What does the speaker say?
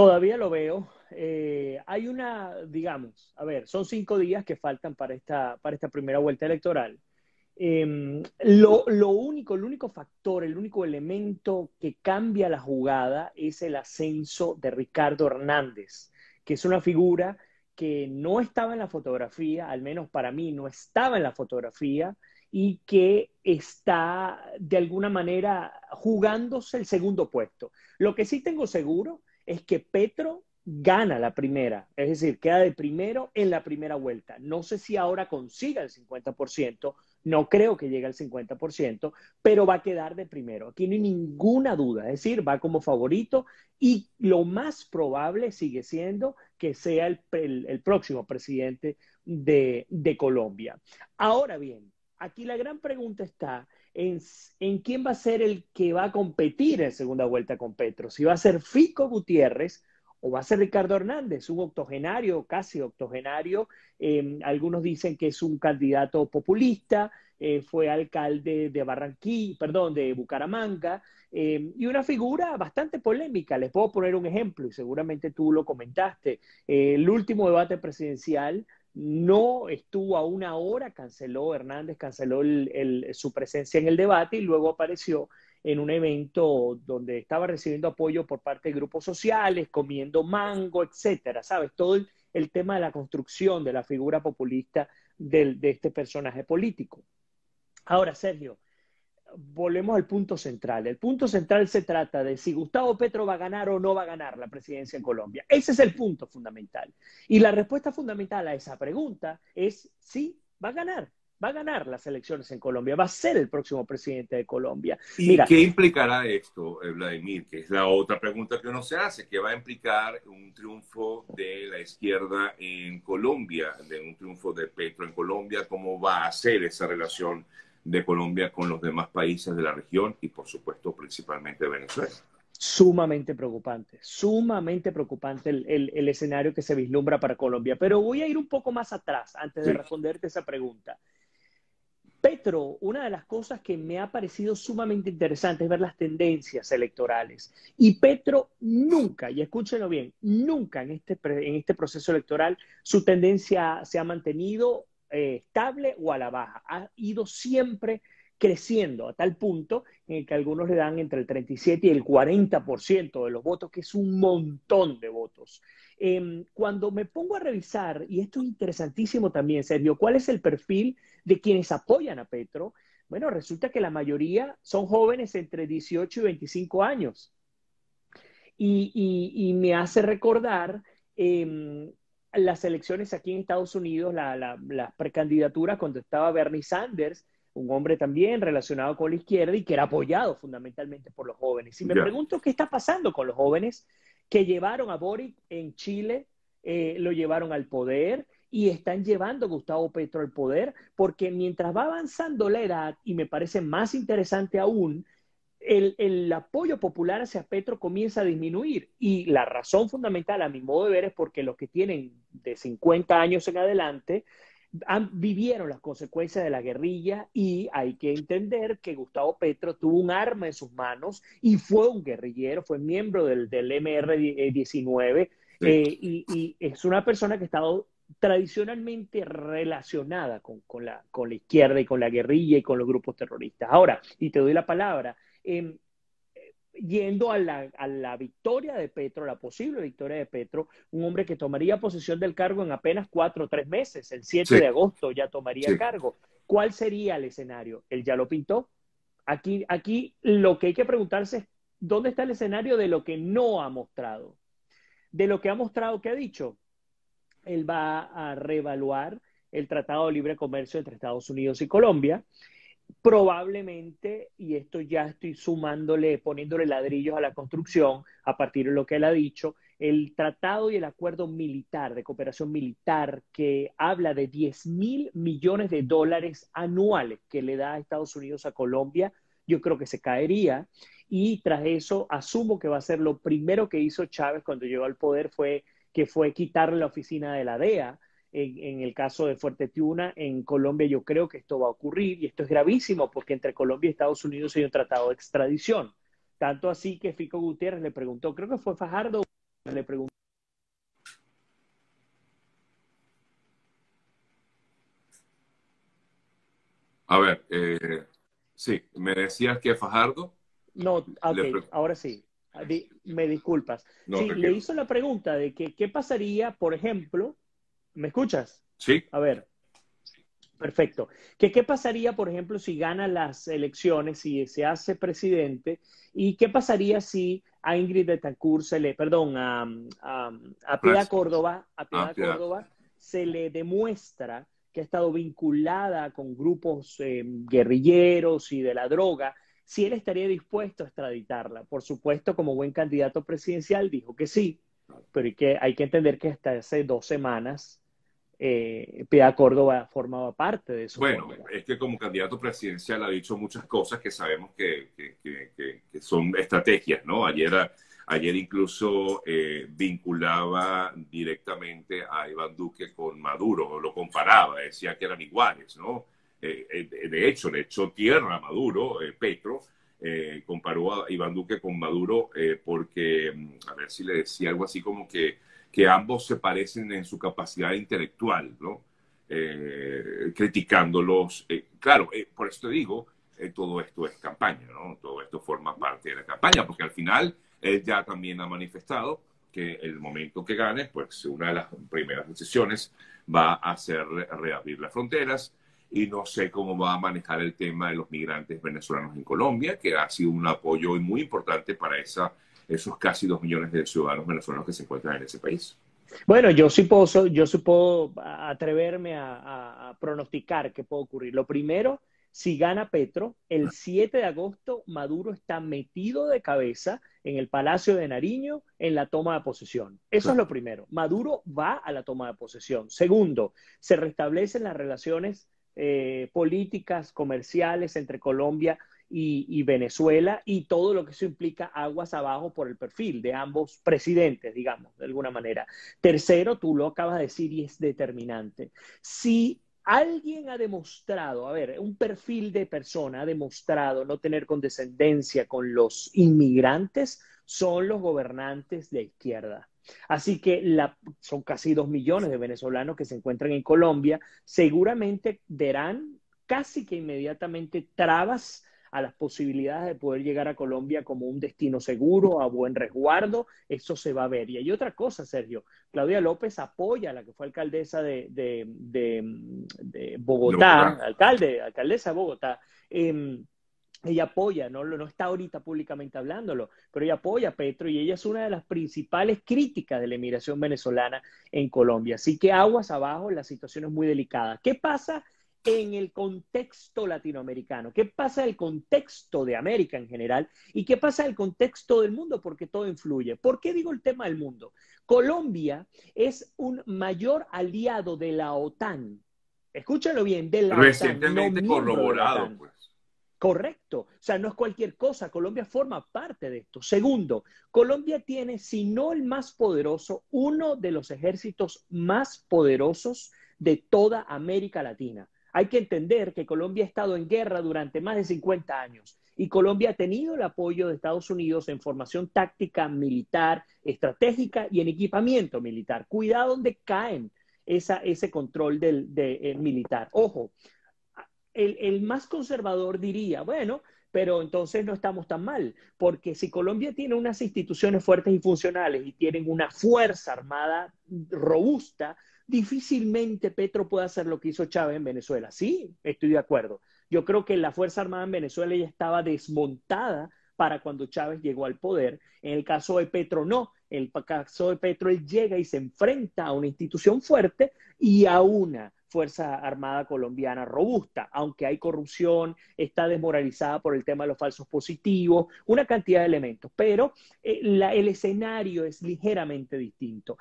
Todavía lo veo. Eh, hay una, digamos, a ver, son cinco días que faltan para esta, para esta primera vuelta electoral. Em, lo, lo, único, el único factor, el único elemento que cambia la jugada es el ascenso de Ricardo Hernández, que es una figura que no estaba en la fotografía, al menos para mí no estaba en la fotografía, y que está de alguna manera jugándose el segundo puesto. Lo que sí tengo seguro es que Petro gana la primera, es decir, queda de primero en la primera vuelta. No sé si ahora consiga el 50%, no creo que llegue al 50%, pero va a quedar de primero. Aquí no hay ninguna duda, es decir, va como favorito y lo más probable sigue siendo que sea el, próximo presidente de, de Colombia. Ahora bien, aquí la gran pregunta está en, en, quién va a ser el que va a competir en segunda vuelta con Petro. Si va a ser Fico Gutiérrez o va a ser Ricardo Hernández, un octogenario, casi octogenario. Em, algunos dicen que es un candidato populista, eh, fue alcalde de Barranquilla, perdón, de Bucaramanga, em, y una figura bastante polémica. Les puedo poner un ejemplo, y seguramente tú lo comentaste. el último debate presidencial no estuvo a una hora, canceló Hernández, canceló su presencia en el debate y luego apareció en un evento donde estaba recibiendo apoyo por parte de grupos sociales, comiendo mango, etcétera, ¿sabes? Todo el, tema de la construcción de la figura populista de este personaje político. Ahora, Sergio, volvemos al punto central. El punto central se trata de si Gustavo Petro va a ganar o no va a ganar la presidencia en Colombia. Ese es el punto fundamental. Y la respuesta fundamental a esa pregunta es sí, va a ganar. Va a ganar las elecciones en Colombia, va a ser el próximo presidente de Colombia. ¿Y qué implicará esto, eh, Vladimir? Que es la otra pregunta que uno se hace. ¿Qué va a implicar un triunfo de la izquierda en Colombia, de un triunfo de Petro en Colombia? ¿Cómo va a ser esa relación de Colombia con los demás países de la región y, por supuesto, principalmente Venezuela. Sumamente preocupante, sumamente preocupante el, escenario que se vislumbra para Colombia. Pero voy a ir un poco más atrás antes de responderte esa pregunta. Petro, una de las cosas que me ha parecido sumamente interesante es ver las tendencias electorales. Y Petro nunca, y escúchenlo bien, nunca en este, en este proceso electoral su tendencia se ha mantenido eh, estable o a la baja. Ha ido siempre creciendo a tal punto en el que algunos le dan entre el 37 y el 40% de los votos, que es un montón de votos. Em, cuando me pongo a revisar, y esto es interesantísimo también, Sergio, ¿cuál es el perfil de quienes apoyan a Petro? Bueno, resulta que la mayoría son jóvenes entre 18 y 25 años. Y, me hace recordar em, las elecciones aquí en Estados Unidos, la, la, precandidatura cuando estaba Bernie Sanders, un hombre también relacionado con la izquierda y que era apoyado fundamentalmente por los jóvenes. Y me pregunto qué está pasando con los jóvenes que llevaron a Boric en Chile, eh, lo llevaron al poder y están llevando a Gustavo Petro al poder, porque mientras va avanzando la edad, y me parece más interesante aún, el, apoyo popular hacia Petro comienza a disminuir. Y la razón fundamental, a mi modo de ver, es porque los que tienen de 50 años en adelante han, vivieron las consecuencias de la guerrilla y hay que entender que Gustavo Petro tuvo un arma en sus manos y fue un guerrillero, fue miembro del, del MR-19 eh, y, es una persona que ha estado tradicionalmente relacionada con, la, con la izquierda y con la guerrilla y con los grupos terroristas. Ahora, y te doy la palabra, Em, yendo a la, victoria de Petro, la posible victoria de Petro, un hombre que tomaría posesión del cargo en apenas cuatro o tres meses, el 7 de agosto ya tomaría cargo. ¿Cuál sería el escenario? Él ya lo pintó. Aquí, aquí lo que hay que preguntarse es, ¿dónde está el escenario de lo que no ha mostrado? De lo que ha mostrado, ¿qué ha dicho? Él va a reevaluar el Tratado de Libre Comercio entre Estados Unidos y Colombia probablemente, y esto ya estoy sumándole, poniéndole ladrillos a la construcción a partir de lo que él ha dicho, el tratado y el acuerdo militar, de cooperación militar, que habla de 10 mil millones de dólares anuales que le da a Estados Unidos a Colombia, yo creo que se caería. Y tras eso, asumo que va a ser lo primero que hizo Chávez cuando llegó al poder, fue que fue quitarle la oficina de la DEA en, el caso de Fuerte Tiuna, en Colombia yo creo que esto va a ocurrir y esto es gravísimo porque entre Colombia y Estados Unidos hay un tratado de extradición. Tanto así que Fico Gutiérrez le preguntó, creo que fue Fajardo le pregunto. A ver, eh, sí, me decías que Fajardo. No, ok, ahora sí. Me disculpas. sí, le hizo la pregunta de que qué pasaría, por ejemplo, ¿me escuchas? Sí. A ver, Perfecto. ¿Qué, ¿Qué pasaría, por ejemplo, si gana las elecciones, si se hace presidente? ¿Y qué pasaría si a Ingrid Betancourt se le, perdón, a, a, a Piedad Córdoba, a Piedad ah, Córdoba se le demuestra que ha estado vinculada con grupos eh, guerrilleros y de la droga, si él estaría dispuesto a extraditarla. Por supuesto, como buen candidato presidencial, dijo que sí, pero hay que, hay que entender que hasta hace dos semanas eh, Piedad Córdoba formaba parte de eso. Bueno, es que como candidato presidencial ha dicho muchas cosas que sabemos que, son estrategias, ¿no? Ayer, ayer incluso eh, vinculaba directamente a Iván Duque con Maduro, lo comparaba, decía que eran iguales, ¿no? Eh, eh, de hecho, le echó tierra a Maduro, Petro, comparó a Iván Duque con Maduro porque, mm, a ver si le decía algo así como que que ambos se parecen en su capacidad intelectual, ¿no? Eh, criticándolos. Eh, claro, eh, por eso te digo, todo esto es campaña, ¿no? Todo esto forma parte de la campaña, porque al final él ya también ha manifestado que el momento que gane, pues una de las primeras decisiones va a ser reabrir las fronteras y no sé cómo va a manejar el tema de los migrantes venezolanos en Colombia, que ha sido un apoyo muy importante para esa esos casi dos millones de ciudadanos venezolanos que se encuentran en ese país. Bueno, yo sí puedo, yo sí puedo atreverme a, pronosticar qué puede ocurrir. Lo primero, si gana Petro, el 7 de agosto Maduro está metido de cabeza en el Palacio de Nariño en la toma de posesión. Eso es lo primero. Maduro va a la toma de posesión. Segundo, se restablecen las relaciones eh, políticas, comerciales entre Colombia y, Venezuela y todo lo que eso implica aguas abajo por el perfil de ambos presidentes, digamos, de alguna manera. Tercero, tú lo acabas de decir y es determinante. Si alguien ha demostrado, a ver, un perfil de persona ha demostrado no tener condescendencia con los inmigrantes, son los gobernantes de izquierda. Así que la, son casi dos millones de venezolanos que se encuentran en Colombia, seguramente verán casi que inmediatamente trabas a las posibilidades de poder llegar a Colombia como un destino seguro, a buen resguardo, eso se va a ver. Y hay otra cosa, Sergio. Claudia López apoya a la que fue alcaldesa de, de, Bogotá, alcalde, alcaldesa de Bogotá. Em, ella apoya, no, no está ahorita públicamente hablándolo, pero ella apoya a Petro y ella es una de las principales críticas de la emigración venezolana en Colombia. Así que aguas abajo, la situación es muy delicada. ¿Qué pasa en el contexto latinoamericano, qué pasa en el contexto de América en general y qué pasa en el contexto del mundo, porque todo influye. ¿Por qué digo el tema del mundo? Colombia es un mayor aliado de la OTAN. Escúchalo bien, de la Recientemente corroborado, pues. Correcto. O sea, no es cualquier cosa. Colombia forma parte de esto. Segundo, Colombia tiene, si no el más poderoso, uno de los ejércitos más poderosos de toda América Latina. Hay que entender que Colombia ha estado en guerra durante más de 50 años y Colombia ha tenido el apoyo de Estados Unidos en formación táctica, militar, estratégica y en equipamiento militar. Cuidado donde caen ese control del eh, militar. Ojo, el, más conservador diría, bueno, pero entonces no estamos tan mal, porque si Colombia tiene unas instituciones fuertes y funcionales y tienen una fuerza armada robusta, difícilmente Petro pueda hacer lo que hizo Chávez en Venezuela. Sí, estoy de acuerdo. Yo creo que la Fuerza Armada en Venezuela ya estaba desmontada para cuando Chávez llegó al poder. En el caso de Petro, no. En el caso de Petro, él llega y se enfrenta a una institución fuerte y a una Fuerza Armada colombiana robusta, aunque hay corrupción, está desmoralizada por el tema de los falsos positivos, una cantidad de elementos, pero eh, el escenario es ligeramente distinto.